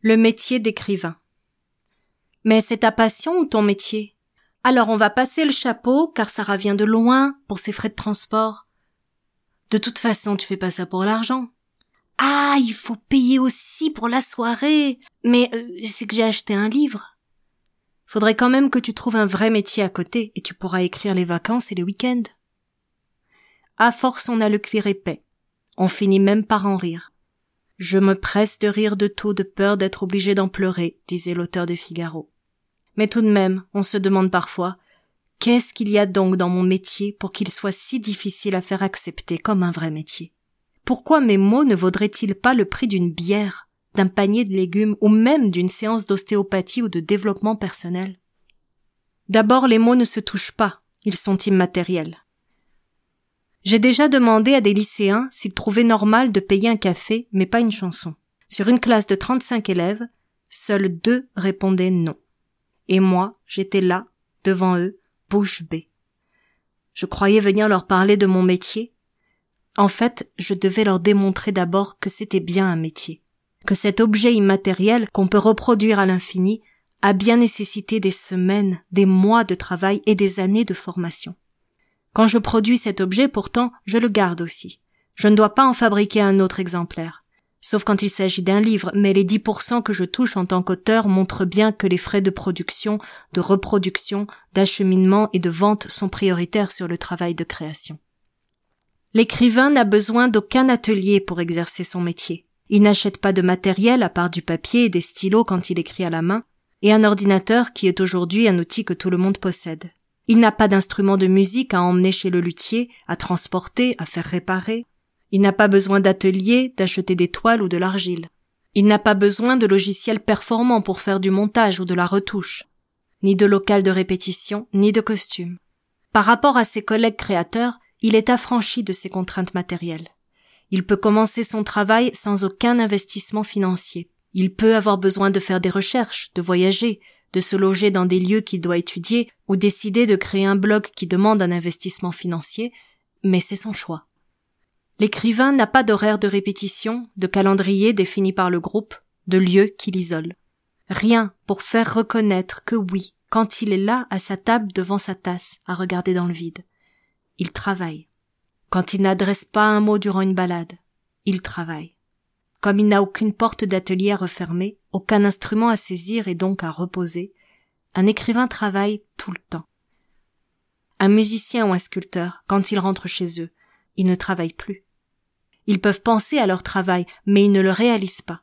Le métier d'écrivain. Mais c'est ta passion ou ton métier? Alors on va passer le chapeau car ça revient de loin pour ses frais de transport. De toute façon, tu fais pas ça pour l'argent. Ah, il faut payer aussi pour la soirée. Mais euh, c'est que j'ai acheté un livre. Faudrait quand même que tu trouves un vrai métier à côté et tu pourras écrire les vacances et les week-ends. À force, on a le cuir épais. On finit même par en rire. Je me presse de rire de tout de peur d'être obligé d'en pleurer, disait l'auteur de Figaro. Mais tout de même, on se demande parfois, qu'est-ce qu'il y a donc dans mon métier pour qu'il soit si difficile à faire accepter comme un vrai métier? Pourquoi mes mots ne vaudraient-ils pas le prix d'une bière, d'un panier de légumes ou même d'une séance d'ostéopathie ou de développement personnel? D'abord, les mots ne se touchent pas, ils sont immatériels. J'ai déjà demandé à des lycéens s'ils trouvaient normal de payer un café, mais pas une chanson. Sur une classe de 35 élèves, seuls deux répondaient non. Et moi, j'étais là, devant eux, bouche bée. Je croyais venir leur parler de mon métier. En fait, je devais leur démontrer d'abord que c'était bien un métier, que cet objet immatériel qu'on peut reproduire à l'infini a bien nécessité des semaines, des mois de travail et des années de formation. Quand je produis cet objet, pourtant, je le garde aussi. Je ne dois pas en fabriquer un autre exemplaire. Sauf quand il s'agit d'un livre, mais les 10% que je touche en tant qu'auteur montrent bien que les frais de production, de reproduction, d'acheminement et de vente sont prioritaires sur le travail de création. L'écrivain n'a besoin d'aucun atelier pour exercer son métier. Il n'achète pas de matériel à part du papier et des stylos quand il écrit à la main, et un ordinateur qui est aujourd'hui un outil que tout le monde possède. Il n'a pas d'instrument de musique à emmener chez le luthier, à transporter, à faire réparer. Il n'a pas besoin d'atelier, d'acheter des toiles ou de l'argile. Il n'a pas besoin de logiciels performants pour faire du montage ou de la retouche. Ni de local de répétition, ni de costume. Par rapport à ses collègues créateurs, il est affranchi de ses contraintes matérielles. Il peut commencer son travail sans aucun investissement financier. Il peut avoir besoin de faire des recherches, de voyager, de se loger dans des lieux qu'il doit étudier ou décider de créer un blog qui demande un investissement financier, mais c'est son choix. L'écrivain n'a pas d'horaire de répétition, de calendrier défini par le groupe, de lieu qui l'isole. Rien pour faire reconnaître que oui, quand il est là à sa table devant sa tasse, à regarder dans le vide. Il travaille. Quand il n'adresse pas un mot durant une balade, il travaille. Comme il n'a aucune porte d'atelier à refermer, aucun instrument à saisir et donc à reposer, un écrivain travaille tout le temps. Un musicien ou un sculpteur, quand ils rentrent chez eux, ils ne travaillent plus. Ils peuvent penser à leur travail, mais ils ne le réalisent pas.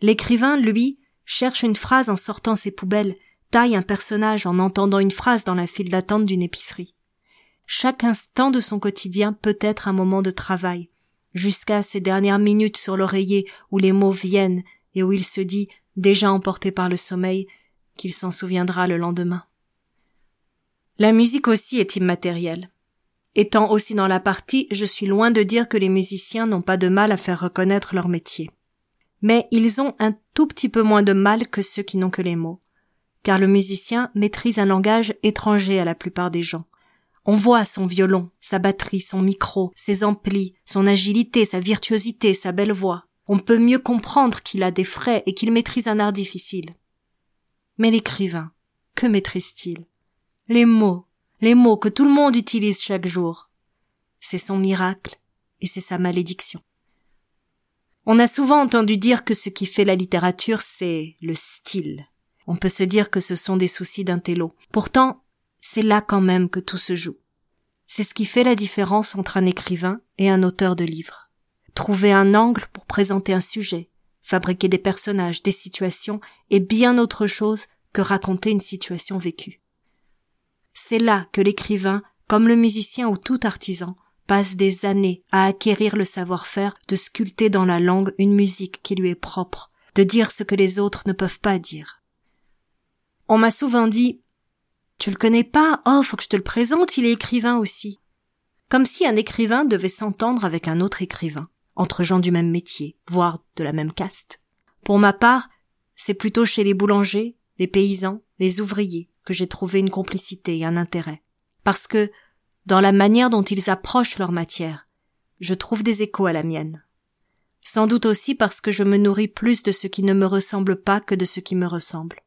L'écrivain, lui, cherche une phrase en sortant ses poubelles, taille un personnage en entendant une phrase dans la file d'attente d'une épicerie. Chaque instant de son quotidien peut être un moment de travail, jusqu'à ces dernières minutes sur l'oreiller où les mots viennent et où il se dit, déjà emporté par le sommeil, qu'il s'en souviendra le lendemain. La musique aussi est immatérielle. Étant aussi dans la partie, je suis loin de dire que les musiciens n'ont pas de mal à faire reconnaître leur métier. Mais ils ont un tout petit peu moins de mal que ceux qui n'ont que les mots. Car le musicien maîtrise un langage étranger à la plupart des gens. On voit son violon, sa batterie, son micro, ses amplis, son agilité, sa virtuosité, sa belle voix. On peut mieux comprendre qu'il a des frais et qu'il maîtrise un art difficile. Mais l'écrivain, que maîtrise-t-il? Les mots, les mots que tout le monde utilise chaque jour. C'est son miracle et c'est sa malédiction. On a souvent entendu dire que ce qui fait la littérature, c'est le style. On peut se dire que ce sont des soucis d'intello. Pourtant, c'est là quand même que tout se joue. C'est ce qui fait la différence entre un écrivain et un auteur de livres. Trouver un angle pour présenter un sujet, fabriquer des personnages, des situations est bien autre chose que raconter une situation vécue. C'est là que l'écrivain, comme le musicien ou tout artisan, passe des années à acquérir le savoir-faire de sculpter dans la langue une musique qui lui est propre, de dire ce que les autres ne peuvent pas dire. On m'a souvent dit Tu le connais pas? Oh, faut que je te le présente, il est écrivain aussi. Comme si un écrivain devait s'entendre avec un autre écrivain entre gens du même métier, voire de la même caste. Pour ma part, c'est plutôt chez les boulangers, les paysans, les ouvriers que j'ai trouvé une complicité et un intérêt. Parce que, dans la manière dont ils approchent leur matière, je trouve des échos à la mienne. Sans doute aussi parce que je me nourris plus de ce qui ne me ressemble pas que de ce qui me ressemble.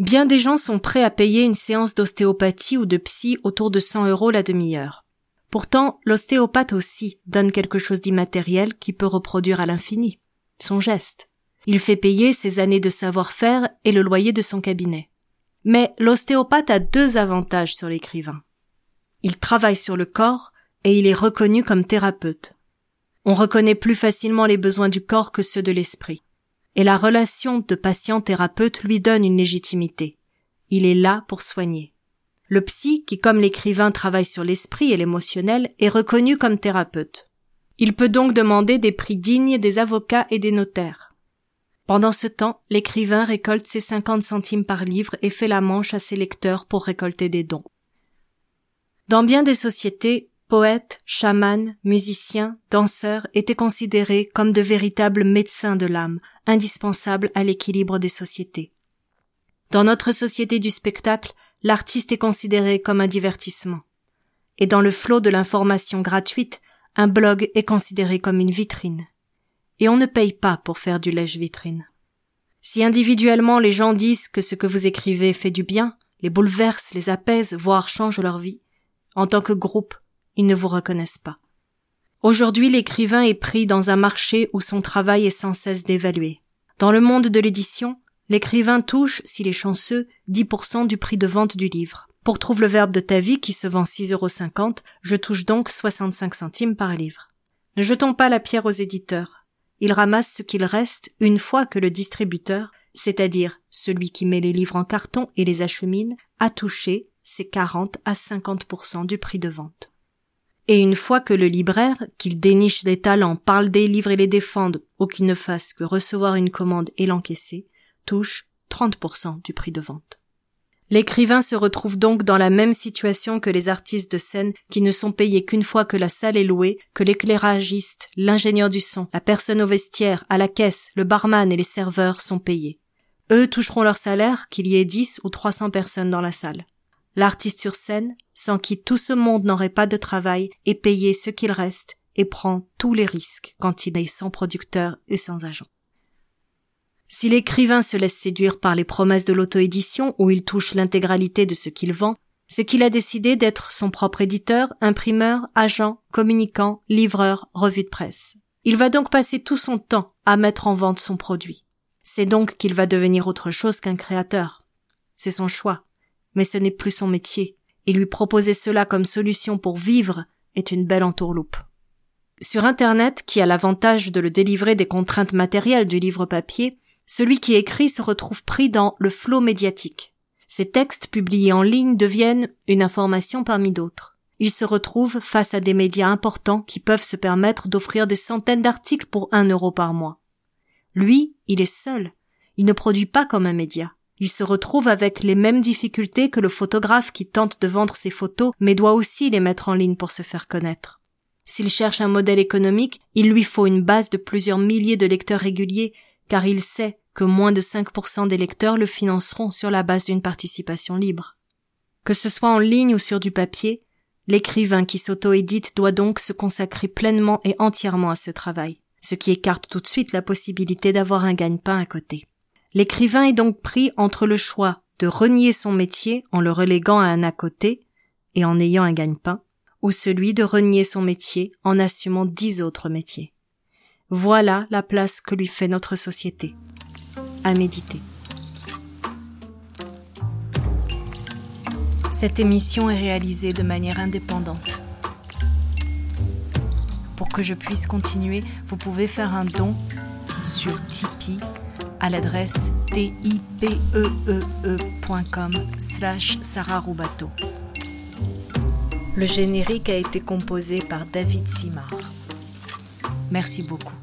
Bien des gens sont prêts à payer une séance d'ostéopathie ou de psy autour de 100 euros la demi-heure. Pourtant, l'ostéopathe aussi donne quelque chose d'immatériel qui peut reproduire à l'infini. Son geste. Il fait payer ses années de savoir-faire et le loyer de son cabinet. Mais l'ostéopathe a deux avantages sur l'écrivain. Il travaille sur le corps et il est reconnu comme thérapeute. On reconnaît plus facilement les besoins du corps que ceux de l'esprit. Et la relation de patient-thérapeute lui donne une légitimité. Il est là pour soigner. Le psy, qui comme l'écrivain travaille sur l'esprit et l'émotionnel, est reconnu comme thérapeute. Il peut donc demander des prix dignes des avocats et des notaires. Pendant ce temps, l'écrivain récolte ses 50 centimes par livre et fait la manche à ses lecteurs pour récolter des dons. Dans bien des sociétés, poètes, chamans, musiciens, danseurs étaient considérés comme de véritables médecins de l'âme, indispensables à l'équilibre des sociétés. Dans notre société du spectacle, l'artiste est considéré comme un divertissement. Et dans le flot de l'information gratuite, un blog est considéré comme une vitrine. Et on ne paye pas pour faire du lèche-vitrine. Si individuellement les gens disent que ce que vous écrivez fait du bien, les bouleverse, les apaise, voire change leur vie, en tant que groupe, ne vous reconnaissent pas. Aujourd'hui, l'écrivain est pris dans un marché où son travail est sans cesse dévalué. Dans le monde de l'édition, L'écrivain touche, s'il est chanceux, 10% du prix de vente du livre. Pour Trouve le verbe de ta vie qui se vend 6,50 euros, je touche donc 65 centimes par livre. Ne jetons pas la pierre aux éditeurs. Ils ramassent ce qu'il reste une fois que le distributeur, c'est-à-dire celui qui met les livres en carton et les achemine, a touché ses 40 à 50% du prix de vente. Et une fois que le libraire, qu'il déniche des talents, parle des livres et les défende, ou qu'il ne fasse que recevoir une commande et l'encaisser, touche 30% du prix de vente. L'écrivain se retrouve donc dans la même situation que les artistes de scène qui ne sont payés qu'une fois que la salle est louée, que l'éclairagiste, l'ingénieur du son, la personne au vestiaire, à la caisse, le barman et les serveurs sont payés. Eux toucheront leur salaire qu'il y ait 10 ou 300 personnes dans la salle. L'artiste sur scène, sans qui tout ce monde n'aurait pas de travail, est payé ce qu'il reste et prend tous les risques quand il est sans producteur et sans agent. Si l'écrivain se laisse séduire par les promesses de l'auto-édition où il touche l'intégralité de ce qu'il vend, c'est qu'il a décidé d'être son propre éditeur, imprimeur, agent, communicant, livreur, revue de presse. Il va donc passer tout son temps à mettre en vente son produit. C'est donc qu'il va devenir autre chose qu'un créateur. C'est son choix. Mais ce n'est plus son métier. Et lui proposer cela comme solution pour vivre est une belle entourloupe. Sur Internet, qui a l'avantage de le délivrer des contraintes matérielles du livre papier, celui qui écrit se retrouve pris dans le flot médiatique. Ces textes publiés en ligne deviennent une information parmi d'autres. Il se retrouve face à des médias importants qui peuvent se permettre d'offrir des centaines d'articles pour un euro par mois. Lui, il est seul. Il ne produit pas comme un média. Il se retrouve avec les mêmes difficultés que le photographe qui tente de vendre ses photos mais doit aussi les mettre en ligne pour se faire connaître. S'il cherche un modèle économique, il lui faut une base de plusieurs milliers de lecteurs réguliers car il sait que moins de 5% des lecteurs le financeront sur la base d'une participation libre. Que ce soit en ligne ou sur du papier, l'écrivain qui s'auto-édite doit donc se consacrer pleinement et entièrement à ce travail, ce qui écarte tout de suite la possibilité d'avoir un gagne-pain à côté. L'écrivain est donc pris entre le choix de renier son métier en le reléguant à un à côté et en ayant un gagne-pain, ou celui de renier son métier en assumant dix autres métiers. Voilà la place que lui fait notre société à méditer. Cette émission est réalisée de manière indépendante. Pour que je puisse continuer, vous pouvez faire un don sur Tipeee à l'adresse tipeee.com slash sararubato. Le générique a été composé par David Simard. Merci beaucoup.